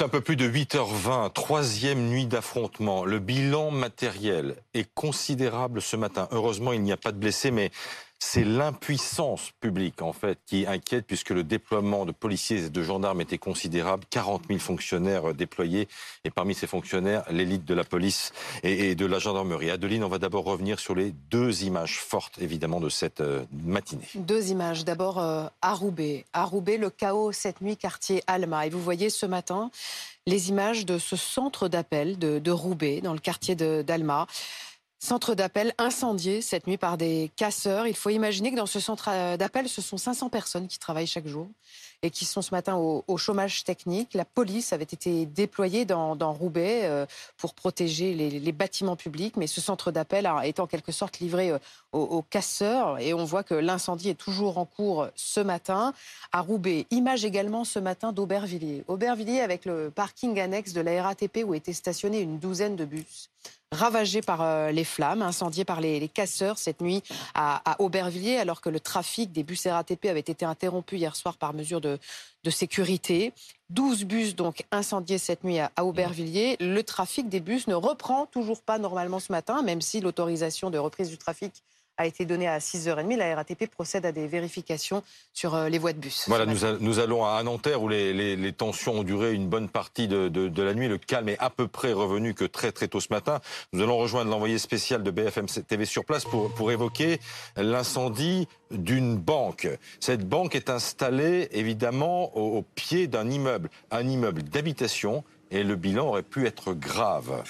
Un peu plus de 8h20, troisième nuit d'affrontement. Le bilan matériel est considérable ce matin. Heureusement, il n'y a pas de blessés, mais c'est l'impuissance publique, en fait, qui inquiète, puisque le déploiement de policiers et de gendarmes était considérable. 40 000 fonctionnaires euh, déployés, et parmi ces fonctionnaires, l'élite de la police et, de la gendarmerie. Adeline, on va d'abord revenir sur les deux images fortes, évidemment, de cette euh, matinée. Deux images. D'abord, euh, à Roubaix. À Roubaix, le chaos cette nuit, quartier Alma. Et vous voyez ce matin les images de ce centre d'appel de, de Roubaix, dans le quartier d'Alma. Centre d'appel incendié cette nuit par des casseurs. Il faut imaginer que dans ce centre euh, d'appel, ce sont 500 personnes qui travaillent chaque jour et qui sont ce matin au, chômage technique. La police avait été déployée dans, Roubaix euh, pour protéger les, bâtiments publics, mais ce centre d'appel est en quelque sorte livré euh, aux, casseurs et on voit que l'incendie est toujours en cours ce matin à Roubaix. Image également ce matin d'Aubervilliers. Aubervilliers avec le parking annexe de la RATP où étaient stationnés une douzaine de bus ravagés par euh, les flammes, incendiés par les, casseurs cette nuit à, Aubervilliers, alors que le trafic des bus RATP avait été interrompu hier soir par mesure de, sécurité. 12 bus donc incendiés cette nuit à, Aubervilliers. Le trafic des bus ne reprend toujours pas normalement ce matin, même si l'autorisation de reprise du trafic a été donné à 6h30. La RATP procède à des vérifications sur euh, les voies de bus. Voilà, nous, allons à Nanterre où les, tensions ont duré une bonne partie de, la nuit. Le calme est à peu près revenu que très très tôt ce matin. Nous allons rejoindre l'envoyé spécial de BFM TV sur place pour, pour évoquer l'incendie d'une banque. Cette banque est installée évidemment au pied d'un immeuble, un immeuble d'habitation, et le bilan aurait pu être grave.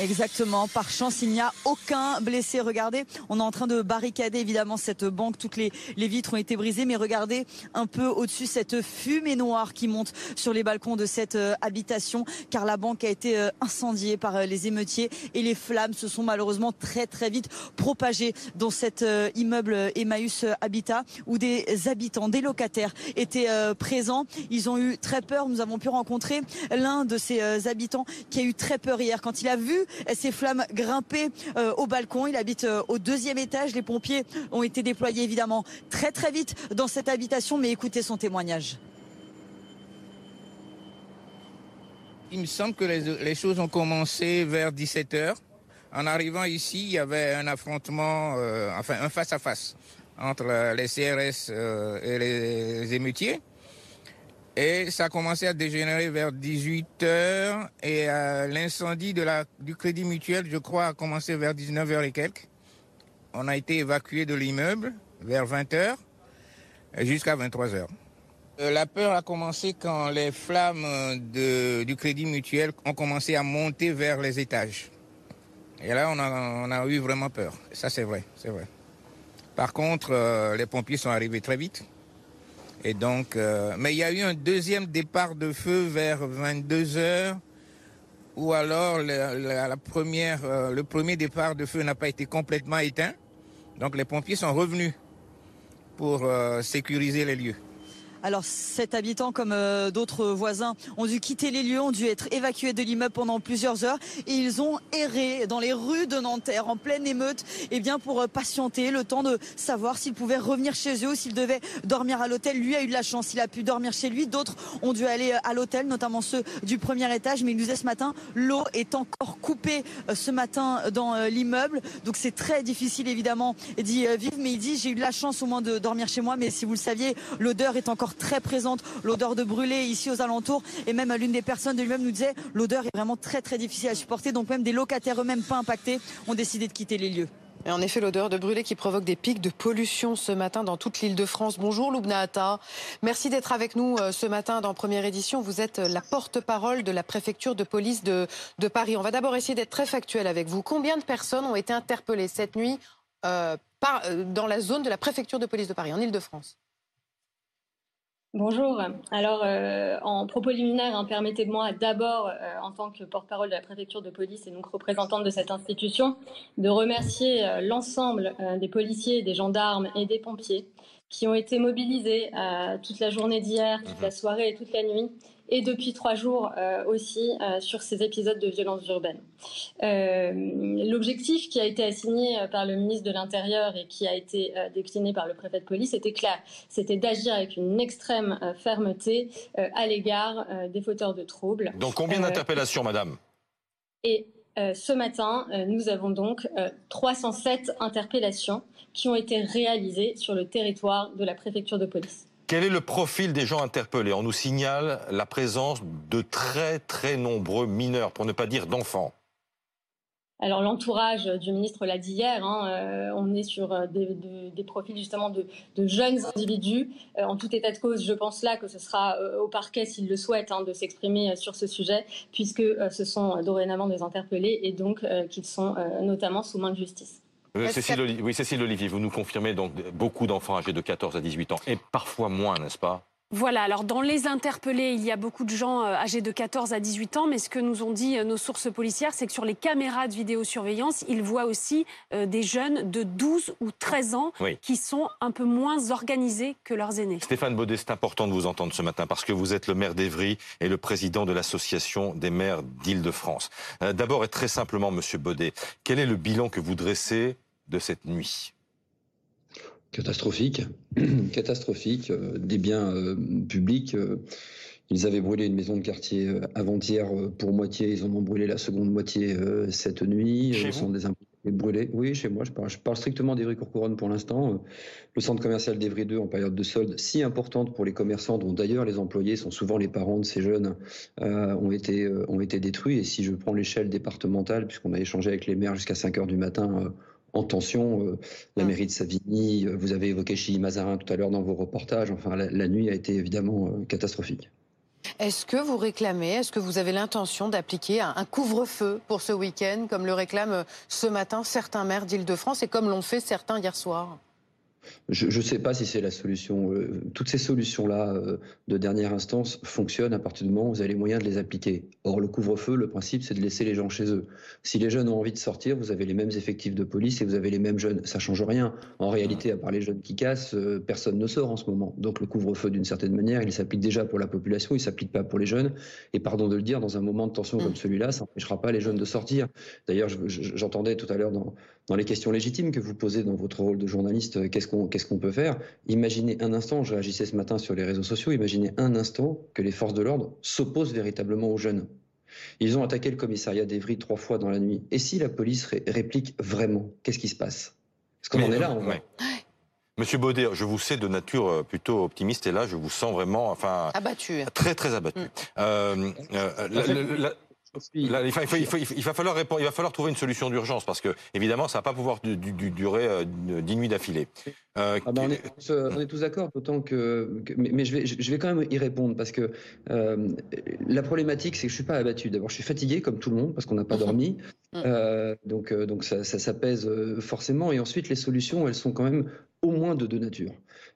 Exactement. Par chance, il n'y a aucun blessé. Regardez, on est en train de barricader évidemment cette banque. Toutes les, les vitres ont été brisées, mais regardez un peu au-dessus cette fumée noire qui monte sur les balcons de cette euh, habitation, car la banque a été euh, incendiée par euh, les émeutiers et les flammes se sont malheureusement très très vite propagées dans cet immeuble Emmaüs Habitat où des habitants, des locataires étaient présents. Ils ont eu très peur. Nous avons pu rencontrer l'un de ces habitants qui a eu très peur hier quand il a vu ces flammes grimper euh, au balcon. Il habite euh, au deuxième étage. Les pompiers ont été déployés évidemment très très vite dans cette habitation, mais écoutez son témoignage. Il me semble que les, choses ont commencé vers 17 h En arrivant ici, il y avait un affrontement, euh, enfin un face-à-face entre les CRS et les émeutiers. Et ça a commencé à dégénérer vers 18 h et euh, l'incendie du Crédit Mutuel, je crois, a commencé vers 19 h et quelques. On a été évacué de l'immeuble vers 20 h jusqu'à 23 h euh, la peur a commencé quand les flammes de, du Crédit Mutuel ont commencé à monter vers les étages. Et là, on a, eu vraiment peur. Ça, c'est vrai, c'est vrai. Par contre, euh, les pompiers sont arrivés très vite. Et donc, euh, mais il y a eu un deuxième départ de feu vers 22 heures, ou alors euh, le premier départ de feu n'a pas été complètement éteint. Donc les pompiers sont revenus pour euh, sécuriser les lieux. Alors cet habitant comme euh, d'autres voisins ont dû quitter les lieux, ont dû être évacués de l'immeuble pendant plusieurs heures et ils ont erré dans les rues de Nanterre en pleine émeute eh bien pour euh, patienter le temps de savoir s'ils pouvaient revenir chez eux ou s'ils devaient dormir à l'hôtel. Lui a eu de la chance, il a pu dormir chez lui. D'autres ont dû aller euh, à l'hôtel, notamment ceux du premier étage. Mais il nous disait ce matin, l'eau est encore coupée ce matin dans l'immeuble. Donc c'est très difficile évidemment d'y vivre. Mais il dit, j'ai eu de la chance au moins de dormir chez moi. Mais si vous le saviez, l'odeur est encore très présente, l'odeur de brûlé ici aux alentours. Et même l'une des personnes de lui-même nous disait l'odeur est vraiment très très difficile à supporter. Donc même des locataires eux-mêmes pas impactés ont décidé de quitter les lieux. Et en effet, l'odeur de brûlé qui provoque des pics de pollution ce matin dans toute l'île de France. Bonjour Loubna Atta. Merci d'être avec nous euh, ce matin dans Première Édition. Vous êtes la porte-parole de la préfecture de police de, Paris. On va d'abord essayer d'être très factuel avec vous. Combien de personnes ont été interpellées cette nuit euh, euh, dans la zone de la préfecture de police de Paris, en Île-de-France? Bonjour. Alors, euh, en propos liminaire, hein, permettez-moi d'abord, euh, en tant que porte-parole de la préfecture de police et donc représentante de cette institution, de remercier euh, l'ensemble des policiers, des gendarmes et des pompiers qui ont été mobilisés toute la journée d'hier, toute la soirée et toute la nuit et depuis trois jours aussi sur ces épisodes de violence urbaine. L'objectif qui a été assigné par le ministre de l'Intérieur et qui a été décliné par le préfet de police était clair, c'était d'agir avec une extrême fermeté à l'égard des fauteurs de troubles. Donc combien d'interpellations, madame? Et ce matin, nous avons donc 307 interpellations qui ont été réalisées sur le territoire de la préfecture de police. Quel est le profil des gens interpellés? On nous signale la présence de très très nombreux mineurs, pour ne pas dire d'enfants. Alors l'entourage du ministre l'a dit hier, hein, euh, on est sur euh, des, profils justement de, jeunes individus. Euh, en tout état de cause, je pense là que ce sera au parquet, s'il le souhaite, hein, de s'exprimer sur ce sujet, puisque ce sont dorénavant des interpellés et donc qu'ils sont notamment sous main de justice. Cécile, oui, Cécile Olivier, vous nous confirmez donc beaucoup d'enfants âgés de 14 à 18 ans, et parfois moins, n'est-ce pas? Voilà, alors dans les interpellés, il y a beaucoup de gens euh, âgés de 14 à 18 ans, mais ce que nous ont dit euh, nos sources policières, c'est que sur les caméras de vidéosurveillance, ils voient aussi euh, des jeunes de 12 ou 13 ans qui sont un peu moins organisés que leurs aînés. Stéphane Baudet, c'est important de vous entendre ce matin parce que vous êtes le maire d'Evry et le président de l'association des maires d'Île-de-France. D'abord et très simplement, monsieur Baudet, quel est le bilan que vous dressez de cette nuit? Catastrophique, catastrophique. Euh, des biens euh, publics. Euh, ils avaient brûlé une maison de quartier avant-hier pour moitié. Ils en ont brûlé la seconde moitié cette nuit. Chez sont des brûlés. Oui, chez moi. Je parle, je parle strictement d'Evry-Courcouronne pour l'instant. Le centre commercial d'Evry 2 en période de solde, si importante pour les commerçants, dont d'ailleurs les employés sont souvent les parents de ces jeunes, ont, été, ont été détruits. Et si je prends l'échelle départementale, puisqu'on a échangé avec les maires jusqu'à 5 heures du matin, en tension. Euh, la mm. mairie de Savigny, euh, vous avez évoqué Chili Mazarin tout à l'heure dans vos reportages. Enfin, la, nuit a été évidemment euh, catastrophique. Est-ce que vous réclamez, est-ce que vous avez l'intention d'appliquer un, couvre-feu pour ce week-end, comme le réclament ce matin certains maires d'Île-de-France et comme l'ont fait certains hier soir? Je ne sais pas si c'est la solution. Euh, toutes ces solutions-là euh, de dernière instance fonctionnent à partir du moment où vous avez les moyens de les appliquer. Or, le couvre-feu, le principe, c'est de laisser les gens chez eux. Si les jeunes ont envie de sortir, vous avez les mêmes effectifs de police et vous avez les mêmes jeunes. Ça change rien. En réalité, à part les jeunes qui cassent, euh, personne ne sort en ce moment. Donc, le couvre-feu, d'une certaine manière, il s'applique déjà pour la population, il ne s'applique pas pour les jeunes. Et pardon de le dire, dans un moment de tension comme mm. celui-là, ça n'empêchera pas les jeunes de sortir. D'ailleurs, j'entendais tout à l'heure dans, dans les questions légitimes que vous posez dans votre rôle de journaliste, qu'est-ce qu'on qu'est-ce qu'on peut faire? Imaginez un instant, je réagissais ce matin sur les réseaux sociaux, imaginez un instant que les forces de l'ordre s'opposent véritablement aux jeunes. Ils ont attaqué le commissariat d'Evry trois fois dans la nuit. Et si la police réplique vraiment, qu'est-ce qui se passe? Parce qu'on en est là. Monsieur Baudet, je vous sais de nature euh, plutôt optimiste et là, je vous sens vraiment, enfin, abattu, très très abattu. Mm. Euh, euh, il, va falloir répondre, il va falloir trouver une solution d'urgence parce que évidemment ça va pas pouvoir durer euh, dix nuits d'affilée. Euh, ah ben, on, est, tous d'accord, d'autant que, mais, je, vais, je vais quand même y répondre parce que euh, la problématique c'est que je suis pas abattu. D'abord je suis fatigué comme tout le monde parce qu'on n'a pas dormi, donc donc ça, ça, pèse forcément. Et ensuite les solutions elles sont quand même au moins de deux natures.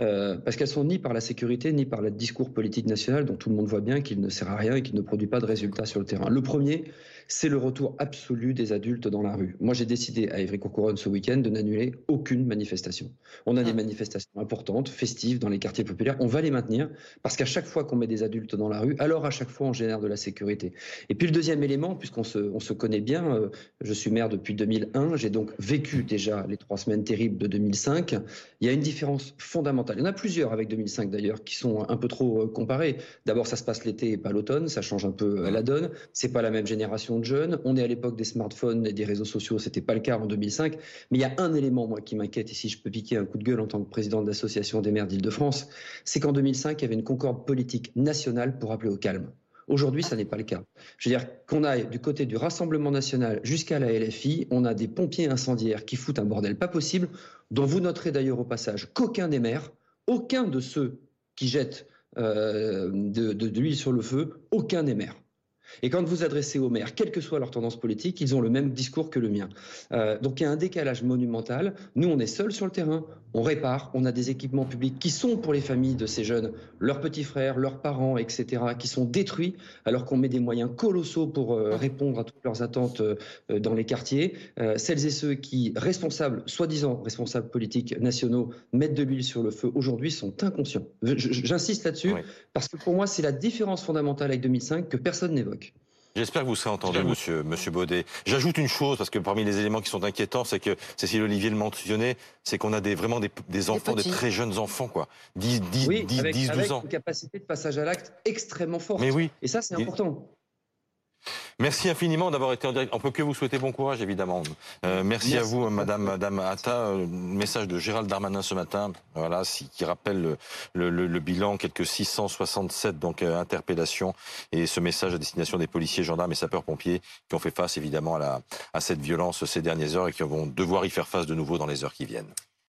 Euh, parce qu'elles sont ni par la sécurité, ni par le discours politique national dont tout le monde voit bien qu'il ne sert à rien et qu'il ne produit pas de résultats sur le terrain. Le premier, c'est le retour absolu des adultes dans la rue. Moi, j'ai décidé à Évry-Courcouronne ce week-end de n'annuler aucune manifestation. On a des ah. manifestations importantes, festives dans les quartiers populaires. On va les maintenir parce qu'à chaque fois qu'on met des adultes dans la rue, alors à chaque fois on génère de la sécurité. Et puis le deuxième élément, puisqu'on se, on se connaît bien, euh, je suis maire depuis 2001, j'ai donc vécu déjà les trois semaines terribles de 2005. Il y a une différence fondamentale. Il y en a plusieurs avec 2005 d'ailleurs qui sont un peu trop euh, comparés. D'abord, ça se passe l'été et pas l'automne, ça change un peu euh, la donne. C'est pas la même génération de jeunes. On est à l'époque des smartphones et des réseaux sociaux. C'était pas le cas en 2005. Mais il y a un élément, moi, qui m'inquiète, et si je peux piquer un coup de gueule en tant que président de l'association des maires d'Île-de-France, c'est qu'en 2005, il y avait une concorde politique nationale pour appeler au calme. Aujourd'hui, ça n'est pas le cas. Je veux dire qu'on aille du côté du Rassemblement national jusqu'à la LFI, on a des pompiers incendiaires qui foutent un bordel pas possible, dont vous noterez d'ailleurs au passage qu'aucun des maires, aucun de ceux qui jettent euh, de, l'huile sur le feu, aucun des maires Et quand vous adressez aux maires, quelle que soit leur tendance politique, ils ont le même discours que le mien. Euh, donc il y a un décalage monumental. Nous, on est seuls sur le terrain, on répare, on a des équipements publics qui sont pour les familles de ces jeunes, leurs petits frères, leurs parents, etc., qui sont détruits, alors qu'on met des moyens colossaux pour euh, répondre à toutes leurs attentes euh, dans les quartiers. celles et ceux qui, responsables, soi-disant responsables politiques nationaux, mettent de l'huile sur le feu aujourd'hui sont inconscients. J'insiste là-dessus, parce que pour moi, c'est la différence fondamentale avec 2005 que personne n'évoque. J'espère que vous serez entendu, monsieur, monsieur Baudet. J'ajoute une chose, parce que parmi les éléments qui sont inquiétants, c'est que Cécile Olivier le mentionnait, c'est qu'on a des, vraiment des, enfants, des, très jeunes enfants, quoi. 10, 10, oui, 10, 10 12 ans. une capacité de passage à l'acte extrêmement forte. Mais oui. Et ça, c'est important. Merci infiniment d'avoir été en direct. On peut que vous souhaiter bon courage, évidemment. Euh, merci, à vous, Madame, Madame Atta. Euh, message de Gérald Darmanin ce matin, voilà, qui rappelle le, bilan, quelques 667 donc euh, interpellations, et ce message à destination des policiers, gendarmes et sapeurs-pompiers qui ont fait face évidemment à, la, à cette violence ces dernières heures et qui vont devoir y faire face de nouveau dans les heures qui viennent.